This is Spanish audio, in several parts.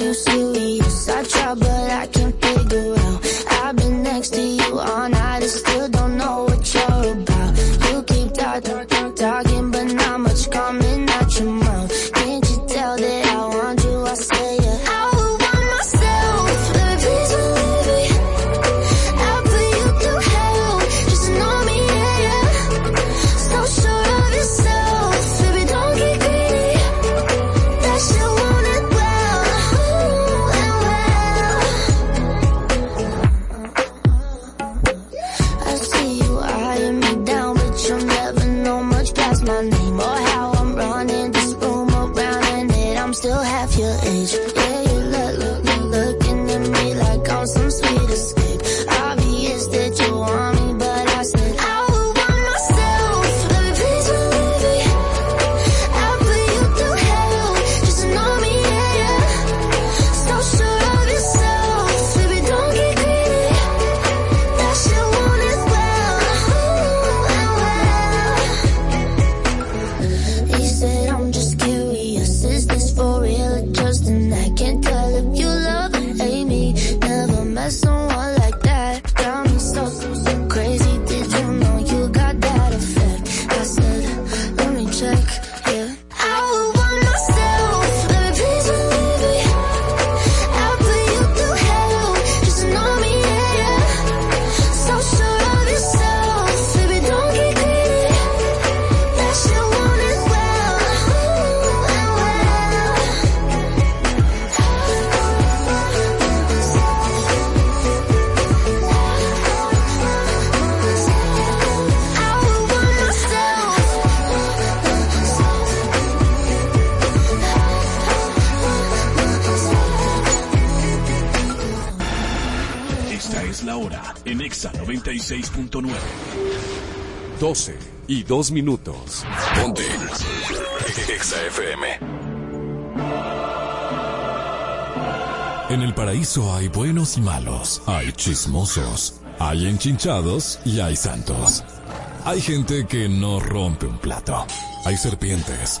you see 96.9. 12 y 2 minutos. Ponte. Exa FM. En el paraíso hay buenos y malos, hay chismosos, hay enchinchados y hay santos. Hay gente que no rompe un plato. Hay serpientes.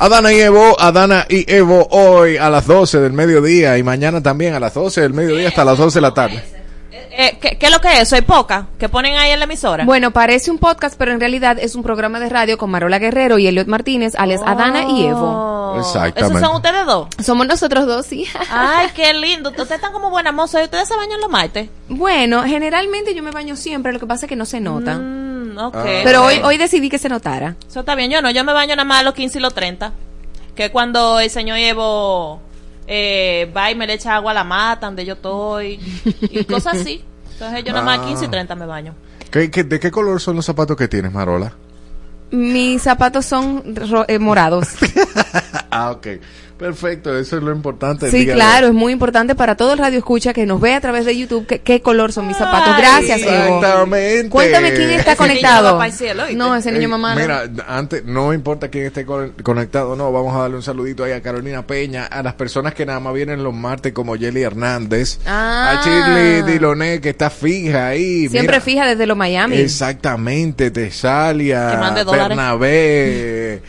Adana y Evo, Adana y Evo hoy a las 12 del mediodía y mañana también a las 12 del mediodía hasta las 12 de la tarde. Eh, ¿qué, qué es lo que es? ¿Soy poca? ¿Que ponen ahí en la emisora? Bueno, parece un podcast, pero en realidad es un programa de radio con Marola Guerrero y Elliot Martínez, alias Adana y Evo. Oh. Exactamente. ¿Esos son ustedes dos? Somos nosotros dos, sí. Ay, qué lindo. Ustedes están como buena moza y ustedes se bañan los martes. bueno, generalmente yo me baño siempre, lo que pasa es que no se nota. Mm, ok. Pero hoy, hoy decidí que se notara. Eso está bien. Yo no, yo me baño nada más a los 15 y los 30. Que cuando el señor Evo eh, va y me le echa agua a la mata donde yo estoy. Y cosas así. Entonces yo nada más a 15 y 30 me baño. ¿Qué, qué, de qué color son los zapatos que tienes, Marola? Mis zapatos son ro- eh, morados. ah, ok. Perfecto, eso es lo importante. Sí, claro, es muy importante para todo el radio escucha que nos ve a través de YouTube que- qué color son mis zapatos. Ay, Gracias, Evo. Exactamente. Cuéntame quién está Ese niño conectado. no, ese niño Eh, mamá. no. Mira, antes, no importa quién esté con- conectado, no, vamos a darle un saludito ahí a Carolina Peña, a las personas que nada más vienen los martes como Jelly Hernández, Ah. a Shirley Diloné que está fija ahí. Siempre mira. fija desde los Miami. Exactamente, Tesalia. Bernabé,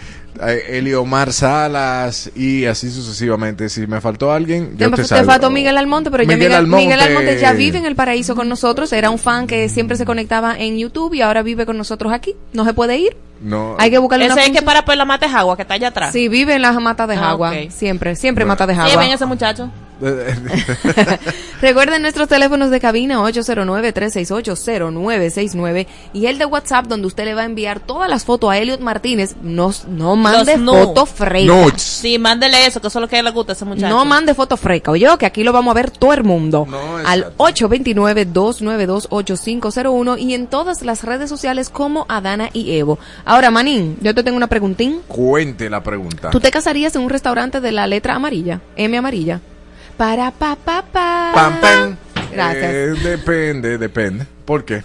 eh, Eliomar Salas y así sucesivamente. Si me faltó alguien, yo Te, te, te faltó Miguel Almonte, pero ya Miguel Almonte. Miguel Almonte ya vive en el paraíso con nosotros. Era un fan que siempre se conectaba en YouTube y ahora vive con nosotros aquí. No se puede ir. No, Hay que buscarle una Ese es el que función. para por la mata de agua que está allá atrás. Sí, vive en las matas de Ah, agua. Siempre, siempre Bueno. mata de Sí, agua. ven ese muchacho. Recuerden nuestros teléfonos de cabina 809-368-0969 y el de WhatsApp donde usted le va a enviar todas las fotos a Elliot Martínez. No, no mande nudes. fotos frecas. Sí, mándele eso, que eso es lo que le gusta a ese muchacho. No mande fotos frecas, oye, que aquí lo vamos a ver todo el mundo. No, Al exacto. 829-292-8501 y en todas las redes sociales como Adana y Evo. Ahora, Manín, yo te tengo una preguntín. Cuente la pregunta. ¿Tú te casarías en un restaurante de la letra amarilla? M amarilla. Para pa pa pa. Pam, pam. Gracias. Eh, depende, depende. ¿Por qué?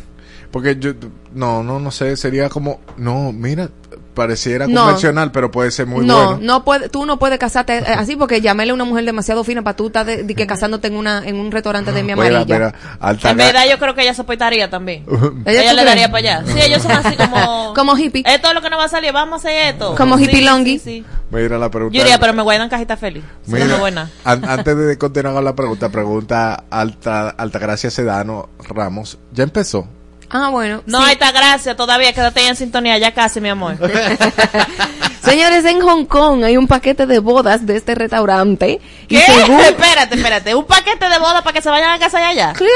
Porque yo, no, no, no sé, sería como, no, mira, pareciera No. convencional, pero puede ser muy no, bueno. no puede, tú no puedes casarte eh, así porque llaméle a una mujer demasiado fina para tú estar de, de que casándote en una en un restaurante de mi amarilla. mira, En verdad yo creo que ella soportaría también. ¿Ella le crees? daría para allá. Sí, ellos son así como... Como hippie. Esto es lo que nos va a salir, vamos a hacer esto. Como Sí, hippie longi. Sí, sí. Mira la pregunta. Yo diría, pero me guardan cajita feliz. Mira, no buena. an- antes de continuar con la pregunta, pregunta Alta, Altagracia Sedano Ramos. ¿Ya empezó? Ah, bueno. No, sí. está, gracias. Todavía quédate en sintonía, ya casi, mi amor. Señores, en Hong Kong hay un paquete de bodas de este restaurante. Y ¿Qué? según... espérate, espérate. ¿Un paquete de boda para que se vayan a casa de allá? ¡Claro!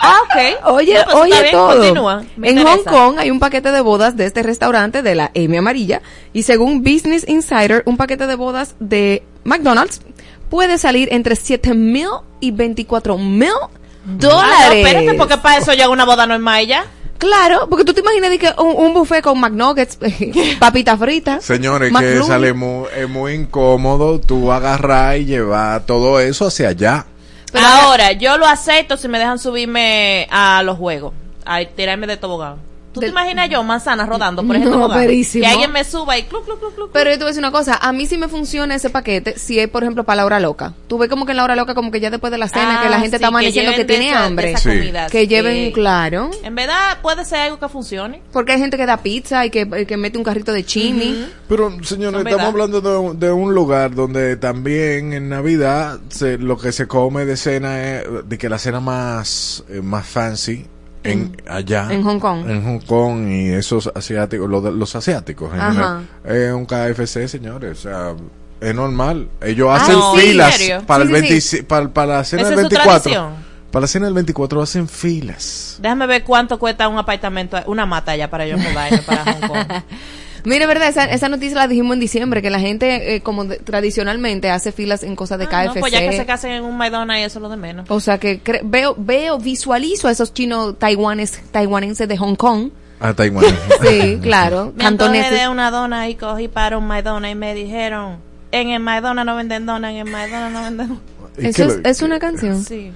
Ah, ok. Oye, No, pues oye todo. continúa. En interesa. Hong Kong hay un paquete de bodas de este restaurante de la M amarilla y según Business Insider, un paquete de bodas de McDonald's puede salir entre 7 mil y 24 mil Ah, no, dólares. espérate, porque para eso yo hago una boda normal ya. Claro, porque tú te imaginas que un, un buffet con McNuggets, papitas fritas. Señores, que sale muy, es muy incómodo tú agarrar y llevar todo eso hacia allá. Pero Ahora, yo lo acepto si me dejan subirme a los juegos. A tirarme de tobogán. ¿Tú Del- te imaginas yo, manzana, rodando por ese No. Que alguien me suba y cluc, cluc, cluc, cluc. Pero yo te voy a decir una cosa, a mí sí me funciona ese paquete si es, por ejemplo, para la hora loca. Tú ves como que en la hora loca, como que ya después de la cena, Ah, que la gente sí, está amaneciendo que, tiene esa- hambre. esa Sí. comida, Que lleven, claro. En verdad, puede ser algo que funcione. Porque hay gente que da pizza y que, que mete un carrito de chimi. Pero, señores, estamos verdad. hablando de, un- de un lugar donde también en Navidad se, lo que se come de cena es de que la cena más, eh, más fancy en, allá. en Hong Kong. En Hong Kong y esos asiáticos, los, los asiáticos en general, es un KFC, señores. O sea, es normal. Ellos Ah, hacen sí, ¿en filas para, Sí, el sí, 25 para, para la cena del es su 24. tradición. Para la cena del 24 hacen filas. Déjame ver cuánto cuesta un apartamento, una mata allá para yo mudarme para Hong Kong. Mire, verdad, esa, esa noticia la dijimos en diciembre, que la gente, eh, como de- tradicionalmente, hace filas en cosas de Ah, KFC. no, pues ya que se casen en un McDonald's y eso es lo de menos. O sea que cre- veo, veo, visualizo a esos chinos taiwanes, taiwanenses de Hong Kong. A Taiwán. Sí, claro. Me Cantoneses. de una dona y cogí para un McDonald's y me dijeron, en el McDonald's no venden dona, en el McDonald's no venden ¿Y Eso es, lo- es una canción. Sí.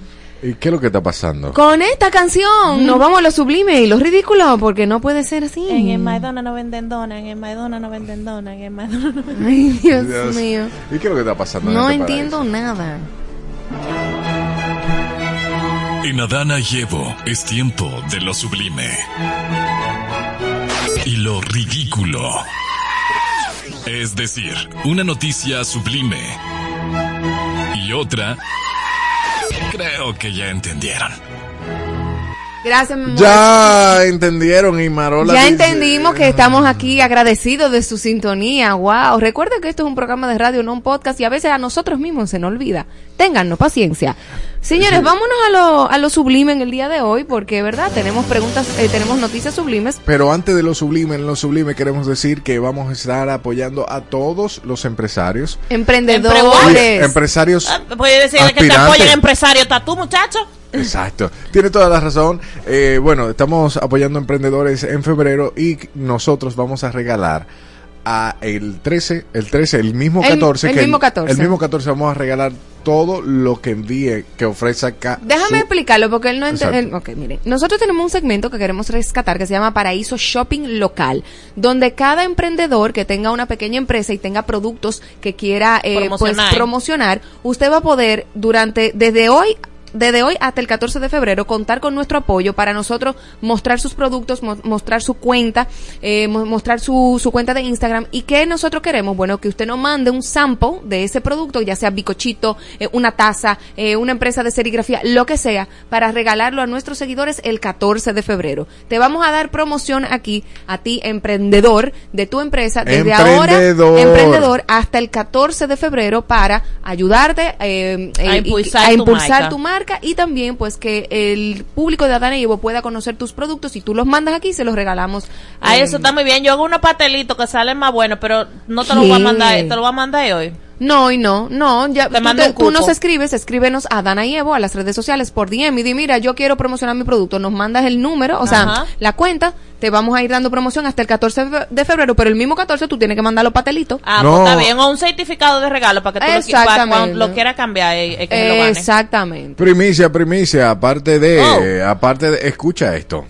¿Y qué es lo que está pasando? Con esta canción nos vamos a lo sublime y lo ridículo, porque no puede ser así. En el McDonald's no venden dona, en el McDonald's no venden dona, en el McDonald's no venden Ay, Dios, Dios. mío. ¿Y qué es lo que está pasando? en No este entiendo nada. En Adana y Evo es tiempo de lo sublime. Y lo ridículo. Es decir, una noticia sublime. Y otra... Creo que ya entendieron. Gracias, mi amor. Ya entendieron y Marola Ya dice- entendimos que estamos aquí agradecidos de su sintonía. Wow. Recuerden que esto es un programa de radio, no un podcast, y a veces a nosotros mismos se nos olvida. Téngannos paciencia. Señores, vámonos a lo, a lo sublime en el día de hoy, porque, ¿verdad? Tenemos preguntas, eh, tenemos noticias sublimes. Pero antes de lo sublime, en lo sublime queremos decir que vamos a estar apoyando a todos los empresarios. Emprendedores. Empresarios Ah, Puede decirle que te apoyen empresario, ¿está tú, muchacho? Exacto, tiene toda la razón. Eh, bueno, estamos apoyando emprendedores en febrero y nosotros vamos a regalar a el 13, el 13, el mismo El- 14. el que mismo 14. El mismo 14 vamos a regalar todo lo que envíe, que ofrezca acá. Déjame su- explicarlo porque él no entiende. Ok, miren. Nosotros tenemos un segmento que queremos rescatar que se llama Paraíso Shopping Local, donde cada emprendedor que tenga una pequeña empresa y tenga productos que quiera eh, pues, Promocionar. promocionar, usted va a poder durante, desde hoy desde hoy hasta el 14 de febrero contar con nuestro apoyo para nosotros mostrar sus productos, mo- mostrar su cuenta, eh, mo- mostrar su, su cuenta de Instagram. ¿Y qué nosotros queremos? Bueno, que usted nos mande un sample de ese producto, ya sea bicochito, eh, una taza, eh, una empresa de serigrafía, lo que sea, para regalarlo a nuestros seguidores el 14 de febrero. Te vamos a dar promoción aquí a ti, emprendedor de tu empresa, desde Emprendedor. ahora, emprendedor, hasta el 14 de febrero para ayudarte eh, A eh, impulsar a tu impulsar marca. tu marca y también pues que el público de Adana y Evo pueda conocer tus productos y tú los mandas aquí y se los regalamos. Ah, eh, eso está muy bien. Yo hago unos pastelitos que salen más buenos, pero no te lo voy a mandar, te lo voy a mandar hoy. No, y no, no, ya Te tú, mando te- un tú nos escribes, escríbenos a Dana y Evo a las redes sociales por DM y di, mira, yo quiero promocionar mi producto, nos mandas el número, o sea, Ajá. la cuenta, te vamos a ir dando promoción hasta el 14 de fe- de febrero, pero el mismo 14 tú tienes que mandar los patelitos. Ah, No. pues está bien. O un certificado de regalo para que tú lo, quieras cambiar y, y que se lo gane. Exactamente. Primicia, primicia, aparte de, Oh. aparte de, escucha esto.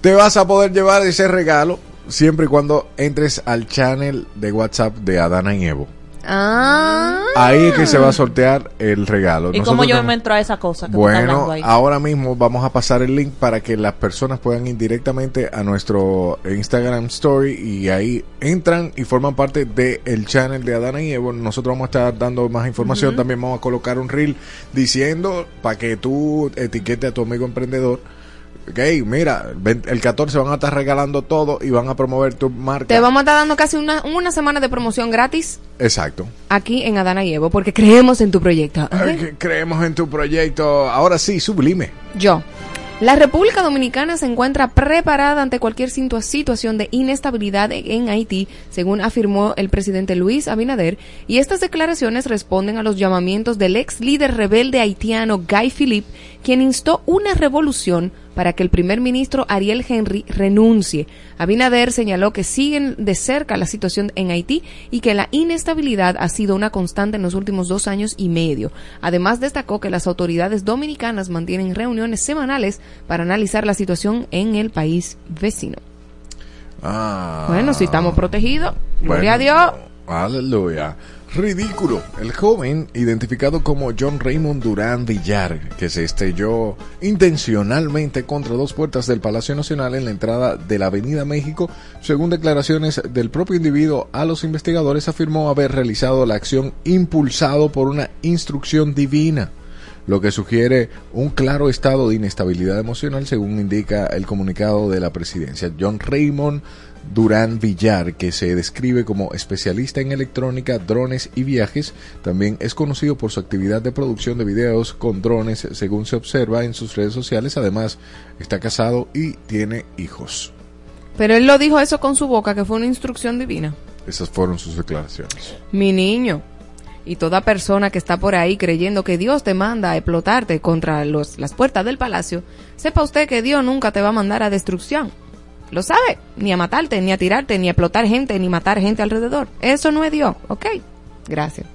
Te vas a poder llevar ese regalo siempre y cuando entres al channel de WhatsApp de Adana y Evo. Ah. Ahí es que se va a sortear el regalo. ¿Y Nosotros cómo yo me entro a esa cosa que tú estás Bueno, ahí? ahora mismo vamos a pasar el link para que las personas puedan ir directamente a nuestro Instagram Story y ahí entran y forman parte del channel de Adana y Evo. Nosotros vamos a estar dando más información. También vamos a colocar un reel diciendo para que tú etiquetes a tu amigo emprendedor. Ok, mira, el 14 van a estar regalando todo y van a promover tu marca. Te vamos a estar dando casi una, una semana de promoción gratis Exacto. aquí en Adana y Evo porque creemos en tu proyecto. creemos en tu proyecto. Ahora sí, sublime. Yo. La República Dominicana se encuentra preparada ante cualquier situa- situación de inestabilidad en Haití, según afirmó el presidente Luis Abinader, y estas declaraciones responden a los llamamientos del ex líder rebelde haitiano Guy Philippe, quien instó una revolución para que el primer ministro Ariel Henry renuncie. Abinader señaló que siguen de cerca la situación en Haití y que la inestabilidad ha sido una constante en los últimos dos años y medio. Además destacó que las autoridades dominicanas mantienen reuniones semanales para analizar la situación en el país vecino. Ah. Bueno, si estamos protegidos, gloria a Dios. Aleluya. Ridículo. El joven, identificado como John Raymond Durán Villar, que se estrelló intencionalmente contra dos puertas del Palacio Nacional en la entrada de la Avenida México, según declaraciones del propio individuo a los investigadores, afirmó haber realizado la acción impulsado por una instrucción divina lo que sugiere un claro estado de inestabilidad emocional, según indica el comunicado de la presidencia. John Raymond Durán Villar, que se describe como especialista en electrónica, drones y viajes, también es conocido por su actividad de producción de videos con drones, según se observa en sus redes sociales. Además, está casado y tiene hijos. Pero él lo dijo eso con su boca, que fue una instrucción divina. Esas fueron sus declaraciones. Mi niño. Y toda persona que está por ahí creyendo que Dios te manda a explotarte contra los, las puertas del palacio, sepa usted que Dios nunca te va a mandar a destrucción. Lo sabe, ni a matarte, ni a tirarte, ni a explotar gente, ni matar gente alrededor. Eso no es Dios, ¿ok? Gracias.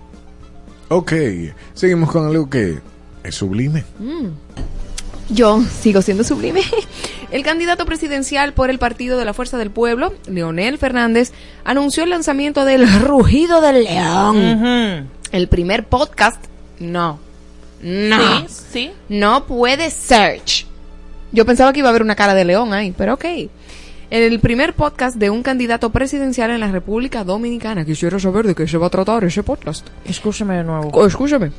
Ok, seguimos con algo que es sublime. Yo sigo siendo sublime. El candidato presidencial por el Partido de la Fuerza del Pueblo, Leonel Fernández, anunció el lanzamiento del Rugido del León. El primer podcast, no. No. Sí, sí. No puede search. Yo pensaba que iba a haber una cara de león ahí, pero ok. El primer podcast de un candidato presidencial en la República Dominicana. Quisiera saber de qué se va a tratar ese podcast. Escúchame de nuevo. Oh, Escúchame.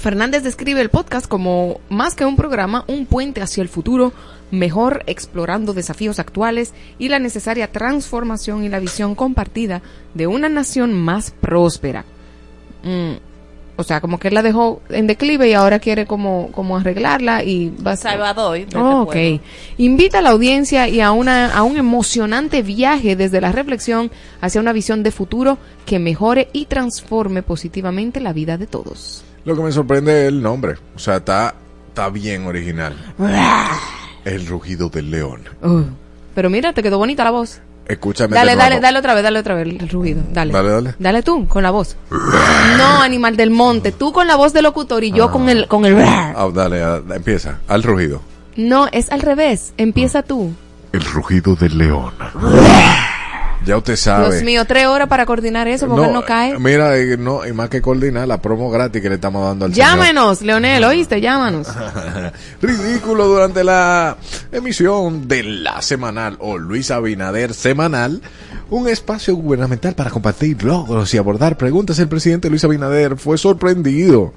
Fernández describe el podcast como más que un programa, un puente hacia el futuro, mejor explorando desafíos actuales y la necesaria transformación y la visión compartida de una nación más próspera. Mm, O sea, como que él la dejó en declive y ahora quiere como, como arreglarla y va a Salvador. este Oh, ok. Invita a la audiencia y a, una, a un emocionante viaje desde la reflexión hacia una visión de futuro que mejore y transforme positivamente la vida de todos. Lo que me sorprende es el nombre. O sea, está, está bien original. El rugido del león. Uh, pero mira, te quedó bonita la voz. Escúchame. Dale, de dale, dale otra vez, dale otra vez el rugido. Dale. Dale, dale. Dale tú, con la voz. No, animal del monte. Tú con la voz del locutor y yo con el, con el. Ah, dale, empieza. Al rugido. No, es al revés. Empieza tú. El rugido del león. Ya usted sabe. Dios mío, tres horas para coordinar eso porque él no cae. Mira, eh, no, y más que coordinar la promo gratis que le estamos dando al señor. Llámenos, Leonel, ¿oíste? Llámanos. Ridículo durante la emisión de la semanal o Luis Abinader semanal, un espacio gubernamental para compartir logros y abordar preguntas. El presidente Luis Abinader fue sorprendido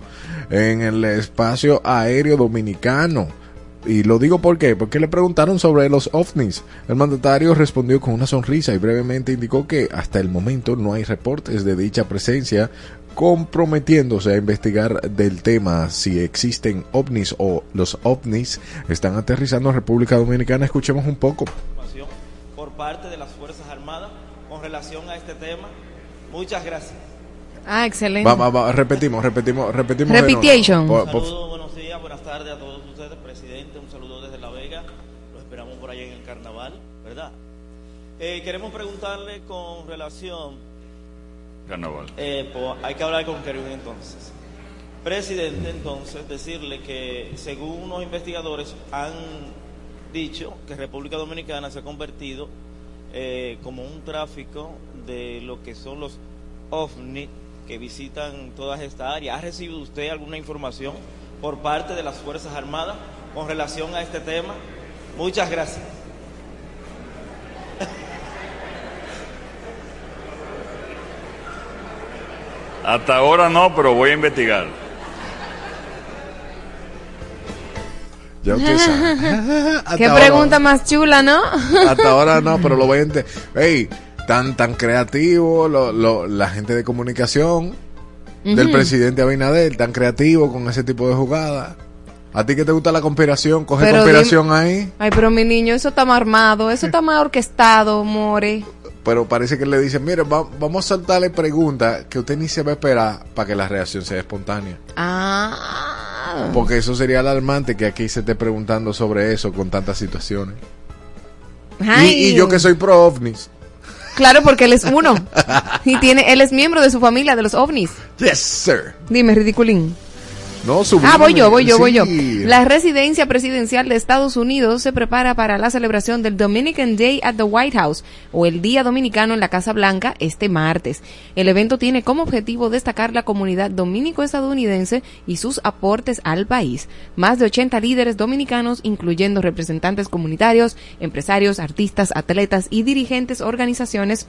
en el espacio aéreo dominicano. Y lo digo por qué, porque le preguntaron sobre los ovnis. El mandatario respondió con una sonrisa y brevemente indicó que hasta el momento no hay reportes de dicha presencia, comprometiéndose a investigar del tema si existen ovnis o los ovnis están aterrizando en República Dominicana. Escuchemos un poco. información por parte de las Fuerzas Armadas con relación a este tema. Muchas gracias. Ah, excelente. Va, va, va, repetimos, repetimos, repetimos. Repetition. Buenas tardes a todos ustedes, presidente. Un saludo desde La Vega. Lo esperamos por allá en el carnaval, ¿verdad? Eh, queremos preguntarle con relación. Carnaval. eh, pues, hay que hablar con Kerwin entonces. Presidente, entonces, decirle que según unos investigadores han dicho que República Dominicana se ha convertido eh, como un tráfico de lo que son los ovni que visitan todas estas áreas. ¿Ha recibido usted alguna información por parte de las Fuerzas Armadas con relación a este tema? Muchas gracias. Hasta ahora no, pero voy a investigar. ya usted sabe. Qué ahora- pregunta más chula, ¿no? Hasta ahora no, pero lo voy a ente- Ey, tan, tan creativo, lo, lo- la gente de comunicación del presidente Abinader, tan creativo con ese tipo de jugadas. ¿A ti que te gusta la conspiración? Coge Pero conspiración ahí. Ay, pero mi niño, eso está más armado, eso está más orquestado, more. Pero parece que le dicen, mire, va- vamos a soltarle preguntas que usted ni se va a esperar para que la reacción sea espontánea. Ah. Porque eso sería alarmante que aquí se esté preguntando sobre eso con tantas situaciones. Y yo que soy pro ovnis. Claro, porque él es uno. y tiene, él es miembro de su familia, de los ovnis. Yes, sir. Dime, ridiculín. No, sublime. Ah, voy yo, voy yo, voy yo. La residencia presidencial de Estados Unidos se prepara para la celebración del Dominican Day at the White House o el Día Dominicano en la Casa Blanca este martes. El evento tiene como objetivo destacar la comunidad dominico-estadounidense y sus aportes al país. Más de 80 líderes dominicanos, incluyendo representantes comunitarios, empresarios, artistas, atletas y dirigentes organizaciones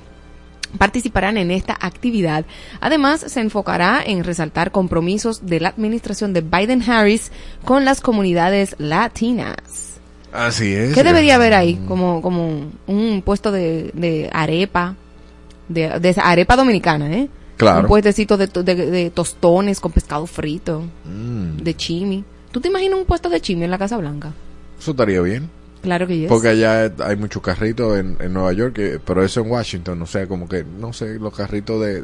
participarán en esta actividad. Además, se enfocará en resaltar compromisos de la administración de Biden-Harris con las comunidades latinas. Así es. ¿Qué debería haber ahí? Como, como un puesto de, de arepa, de, de arepa dominicana, ¿eh? Claro. Un puestecito de, to- de- de tostones con pescado frito, Mm, de chimi. ¿Tú te imaginas un puesto de chimi en la Casa Blanca? eso estaría bien. Claro que yes. Porque allá hay muchos carritos en, en Nueva York, que- pero eso en Washington, o sea, como que, no sé, los carritos de...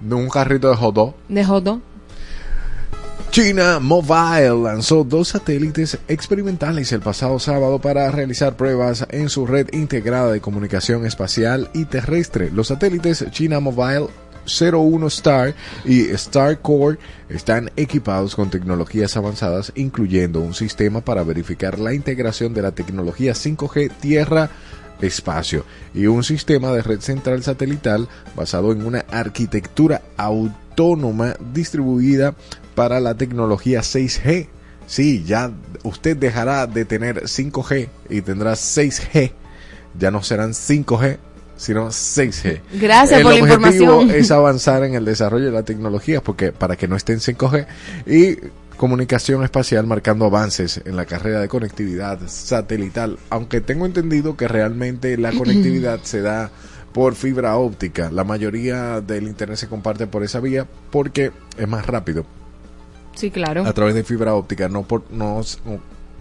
de un carrito de hot dog. De hot dog. China Mobile lanzó dos satélites experimentales el pasado sábado para realizar pruebas en su red integrada de comunicación espacial y terrestre. Los satélites China Mobile 01 Star y Star Core están equipados con tecnologías avanzadas, incluyendo un sistema para verificar la integración de la tecnología 5G Tierra espacio y un sistema de red central satelital basado en una arquitectura autónoma distribuida para la tecnología 6G. Sí, ya usted dejará de tener 5G y tendrá 6G. Ya no serán 5G, sino 6G. Gracias el por la objetivo información. es avanzar en el desarrollo de la tecnología porque para que no estén 5G y comunicación espacial marcando avances en la carrera de conectividad satelital, aunque tengo entendido que realmente la conectividad se da por fibra óptica. La mayoría del internet se comparte por esa vía porque es más rápido Sí, claro. a través de fibra óptica, no por no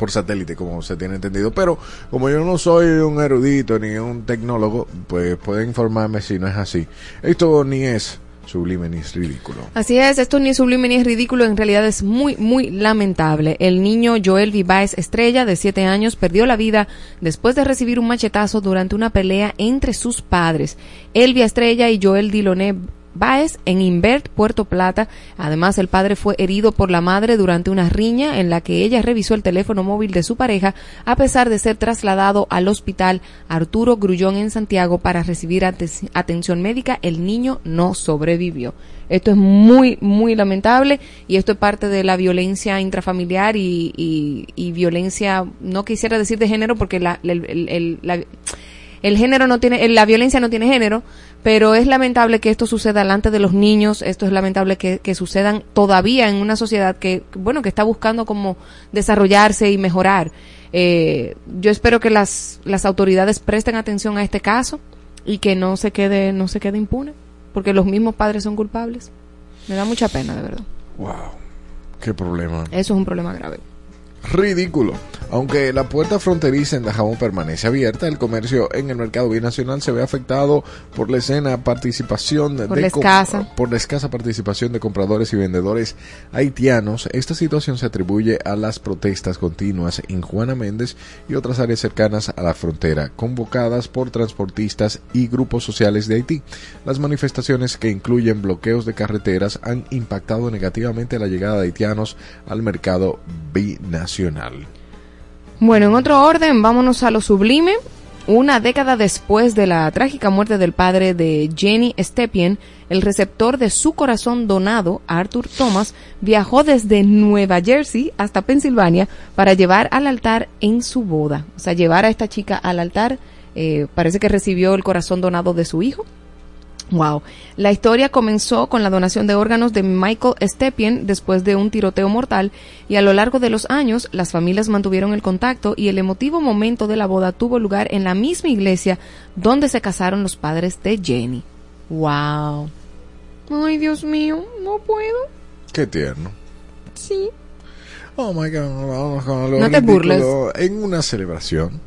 por satélite como se tiene entendido, pero como yo no soy un erudito ni un tecnólogo, pues puede informarme si no es así. Esto ni es sublime ni es ridículo. Así es, esto ni es sublime ni es ridículo, en realidad es muy, muy lamentable. El niño Joel Vivaes Estrella, de 7 años, perdió la vida después de recibir un machetazo durante una pelea entre sus padres. Elvia Estrella y Joel Diloné Báez en Invert, Puerto Plata. Además, el padre fue herido por la madre durante una riña en la que ella revisó el teléfono móvil de su pareja, a pesar de ser trasladado al hospital Arturo Grullón en Santiago para recibir ate- atención médica. El niño no sobrevivió. Esto es muy, muy lamentable y esto es parte de la violencia intrafamiliar y, y- y violencia, no quisiera decir de género porque la, el- el- el género no tiene, la violencia no tiene género, pero es lamentable que esto suceda delante de los niños, esto es lamentable que, que sucedan todavía en una sociedad que, bueno, que está buscando como desarrollarse y mejorar. Eh, yo espero que las, las autoridades presten atención a este caso y que no se quede, no se quede impune, porque los mismos padres son culpables. Me da mucha pena, de verdad. Wow. Qué problema. Eso es un problema grave. Ridículo. Aunque la puerta fronteriza en Dajabón permanece abierta, el comercio en el mercado binacional se ve afectado por la escena participación Por de la escasa. por la escasa participación de compradores y vendedores haitianos. Esta situación se atribuye a las protestas continuas en Juana Méndez y otras áreas cercanas a la frontera, convocadas por transportistas y grupos sociales de Haití. Las manifestaciones que incluyen bloqueos de carreteras han impactado negativamente la llegada de haitianos al mercado binacional. Bueno, en otro orden, vámonos a lo sublime. Una década después de la trágica muerte del padre de Jenny Stepien, el receptor de su corazón donado, Arthur Thomas, viajó desde Nueva Jersey hasta Pensilvania para llevar al altar en su boda. O sea, llevar a esta chica al altar. eh, parece que recibió el corazón donado de su hijo. Wow. La historia comenzó con la donación de órganos de Michael Stepien después de un tiroteo mortal y a lo largo de los años las familias mantuvieron el contacto y el emotivo momento de la boda tuvo lugar en la misma iglesia donde se casaron los padres de Jenny. Wow. Ay, Dios mío, no puedo. Qué tierno. Sí. Oh my God, vamos con lo No te burles. En una celebración,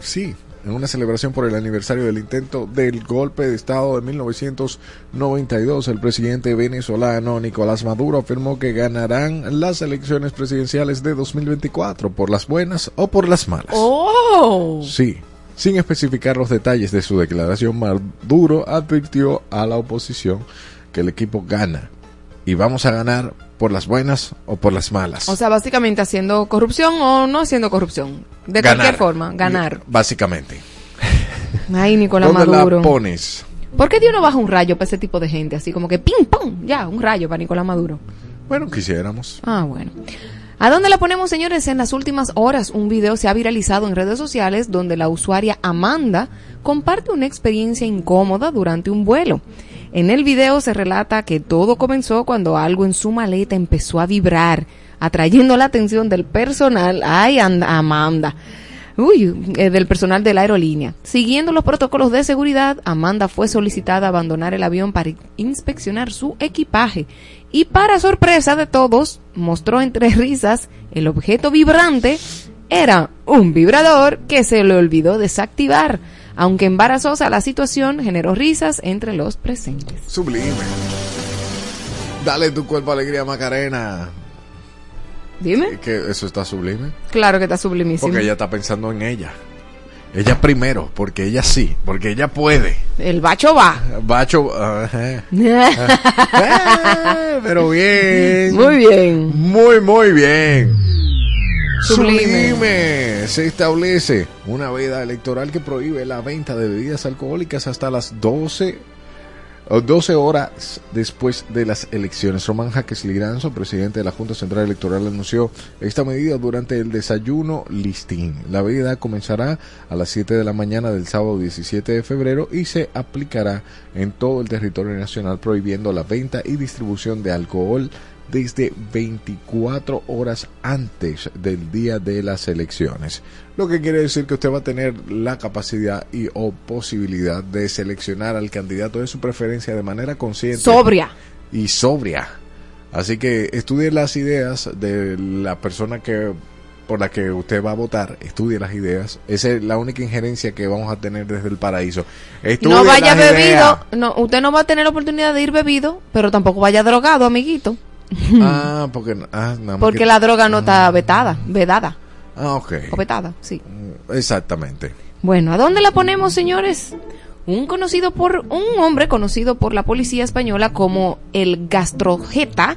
sí, en una celebración por el aniversario del intento del golpe de Estado de 1992, el presidente venezolano Nicolás Maduro afirmó que ganarán las elecciones presidenciales de 2024 por las buenas o por las malas. Oh. Sí, sin especificar los detalles de su declaración, Maduro advirtió a la oposición que el equipo gana y vamos a ganar por las buenas o por las malas. O sea, básicamente haciendo corrupción o no haciendo corrupción. De Ganar. cualquier forma, ganar. Básicamente. Ay, Nicolás ¿Dónde Maduro. la pones? ¿Por qué Dios no baja un rayo para ese tipo de gente? Así como que ping pong, ya, un rayo para Nicolás Maduro. Bueno, quisiéramos. Ah, bueno. ¿A dónde la ponemos, señores? En las últimas horas, un video se ha viralizado en redes sociales donde la usuaria Amanda comparte una experiencia incómoda durante un vuelo. En el video se relata que todo comenzó cuando algo en su maleta empezó a vibrar, atrayendo la atención del personal. Ay, anda, Amanda. Uy, eh, del personal de la aerolínea. Siguiendo los protocolos de seguridad, Amanda fue solicitada a abandonar el avión para inspeccionar su equipaje y para sorpresa de todos, mostró entre risas el objeto vibrante era un vibrador que se le olvidó desactivar. Aunque embarazosa la situación, generó risas entre los presentes. Sublime. Dale tu cuerpo alegría, Macarena. Dime. Que eso está sublime. Claro que está sublimísimo. Porque ella está pensando en ella. Ella primero, porque ella sí, porque ella puede. El bacho va. Bacho. Eh, pero bien. Muy bien. Muy, muy bien. Sublime. Se establece una veda electoral que prohíbe la venta de bebidas alcohólicas hasta las 12 o 12 horas después de las elecciones. Román Jaques Liranzo, presidente de la Junta Central Electoral, anunció esta medida durante el desayuno listín. La veda comenzará a las 7 de la mañana del sábado 17 de febrero y se aplicará en todo el territorio nacional prohibiendo la venta y distribución de alcohol desde 24 horas antes del día de las elecciones. Lo que quiere decir que usted va a tener la capacidad y o posibilidad de seleccionar al candidato de su preferencia de manera consciente Sobria. y sobria. Así que estudie las ideas de la persona que por la que usted va a votar, estudie las ideas. Esa es la única injerencia que vamos a tener desde el paraíso. Estudie No vaya bebido. ideas. No, usted no va a tener la oportunidad de ir bebido, pero tampoco vaya drogado, amiguito. Ah, porque, ah, nada más Porque que- la droga no está vetada, vedada Ah, ok. o vetada, sí. Exactamente. Bueno, ¿a dónde la ponemos, señores? un conocido por un hombre conocido por la policía española como el gastrojeta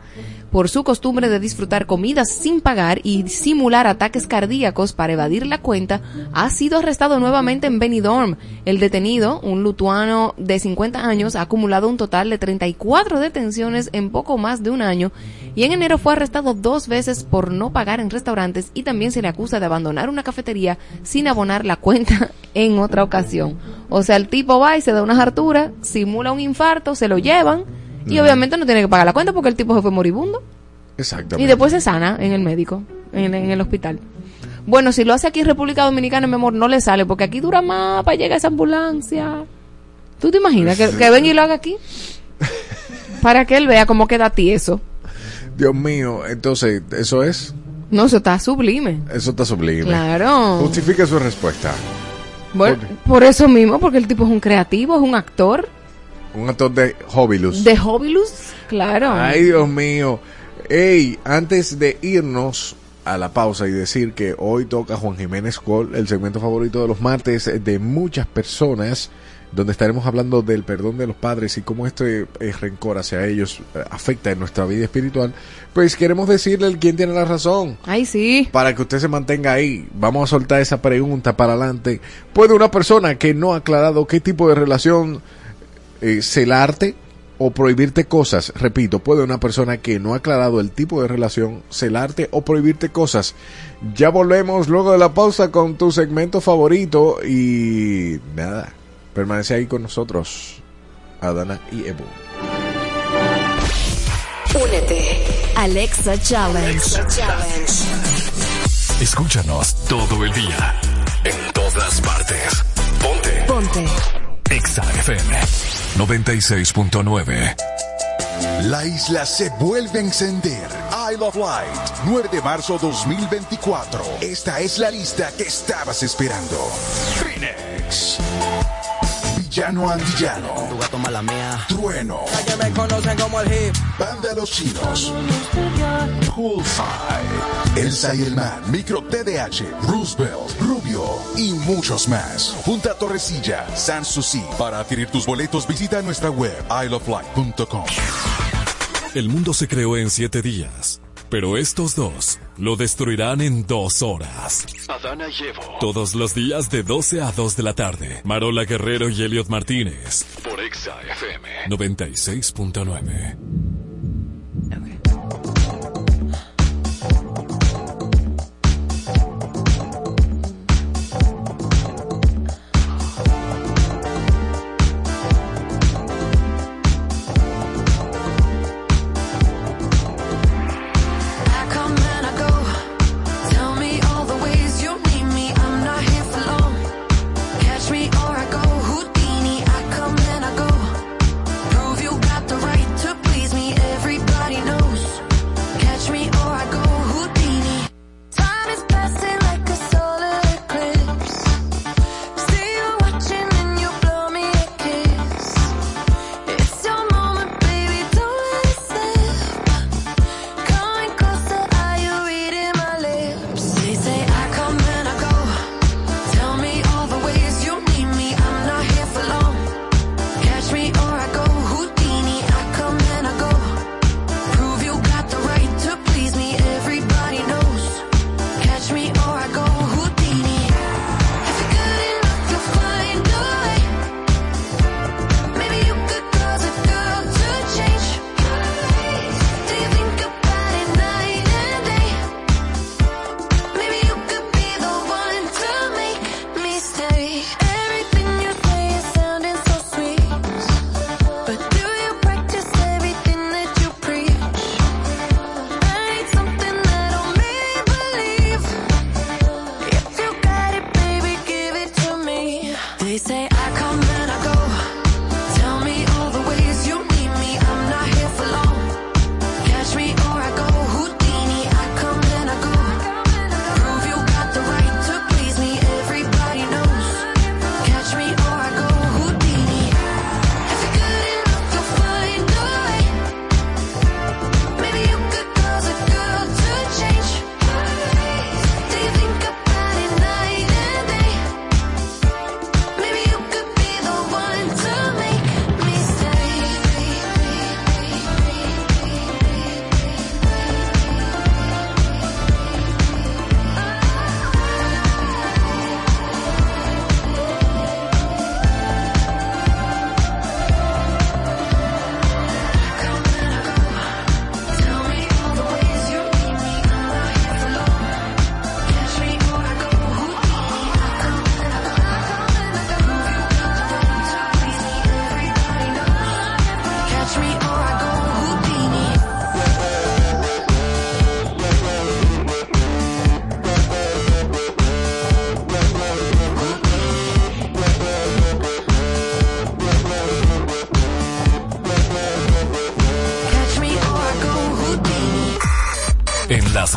por su costumbre de disfrutar comidas sin pagar y simular ataques cardíacos para evadir la cuenta, ha sido arrestado nuevamente en Benidorm. El detenido, un lutuano de 50 años, ha acumulado un total de 34 detenciones en poco más de un año y en enero fue arrestado dos veces por no pagar en restaurantes y también se le acusa de abandonar una cafetería sin abonar la cuenta en otra ocasión. O sea, el tipo va y se da una hartura, simula un infarto, se lo llevan y obviamente no tiene que pagar la cuenta porque el tipo se fue moribundo. Exactamente. Y después se sana en el médico, en, en el hospital. Bueno, si lo hace aquí en República Dominicana, mi amor, no le sale porque aquí dura más para llegar esa ambulancia. ¿Tú te imaginas que, que venga y lo haga aquí? Para que él vea cómo queda tieso. Dios mío, entonces, ¿eso es? No, eso está sublime. Eso está sublime. Claro. Justifique su respuesta. Bueno, por eso mismo, porque el tipo es un creativo, es un actor Un actor de Hobilus. de Hobilus. Claro. Ay, Dios mío. Ey, antes de irnos a la pausa y decir que hoy toca Juan Jiménez Col, el segmento favorito de los martes de muchas personas, donde estaremos hablando del perdón de los padres y cómo este eh, rencor hacia ellos eh, afecta en nuestra vida espiritual, pues queremos decirle el quién tiene la razón. Ay, sí. Para que usted se mantenga ahí, vamos a soltar esa pregunta para adelante. ¿Puede una persona que no ha aclarado qué tipo de relación eh, celarte o prohibirte cosas? Repito, ¿puede una persona que no ha aclarado el tipo de relación celarte o prohibirte cosas? Ya volvemos luego de la pausa con tu segmento favorito y nada, permanece ahí con nosotros, Adana y Evo. Únete. Alexa Challenge. Escúchanos todo el día. En todas partes. Ponte. Ponte. Exa FM 96.9. La isla se vuelve a encender. Isle of Light, 9 de marzo 2024. Esta es la lista que estabas esperando. Phoenix. Villano Antillano. Tu gato mala mía. Trueno. Que me conocen como el hip. Banda Los Chinos. Poolside. Elsa y el Man. Micro TDH. Roosevelt. Rubio. Y muchos más. Punta Torrecilla. Sanssouci. Para adquirir tus boletos visita nuestra web isleoflight.com. El mundo se creó en siete días, pero estos dos lo destruirán en dos horas. Adana Llevo. Todos los días de 12 a 2 de la tarde. Marola Guerrero y Elliot Martínez. Por Exa FM. 96.9.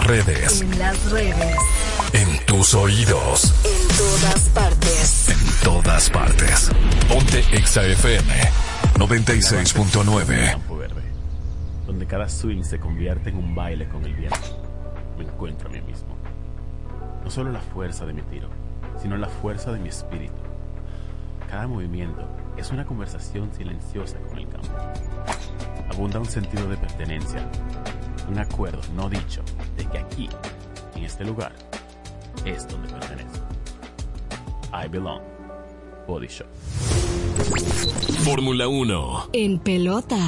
redes. En las redes. En tus oídos. En todas partes. En todas partes. Ponte Exa FM 96.9. Campo Verde, donde cada swing se convierte en un baile con el viento. Me encuentro a mí mismo. No solo la fuerza de mi tiro, sino la fuerza de mi espíritu. Cada movimiento es una conversación silenciosa con el campo. Abunda un sentido de pertenencia, un acuerdo no dicho que aquí, en este lugar, es donde pertenezco. I belong. Body Shop. Fórmula 1. En pelota.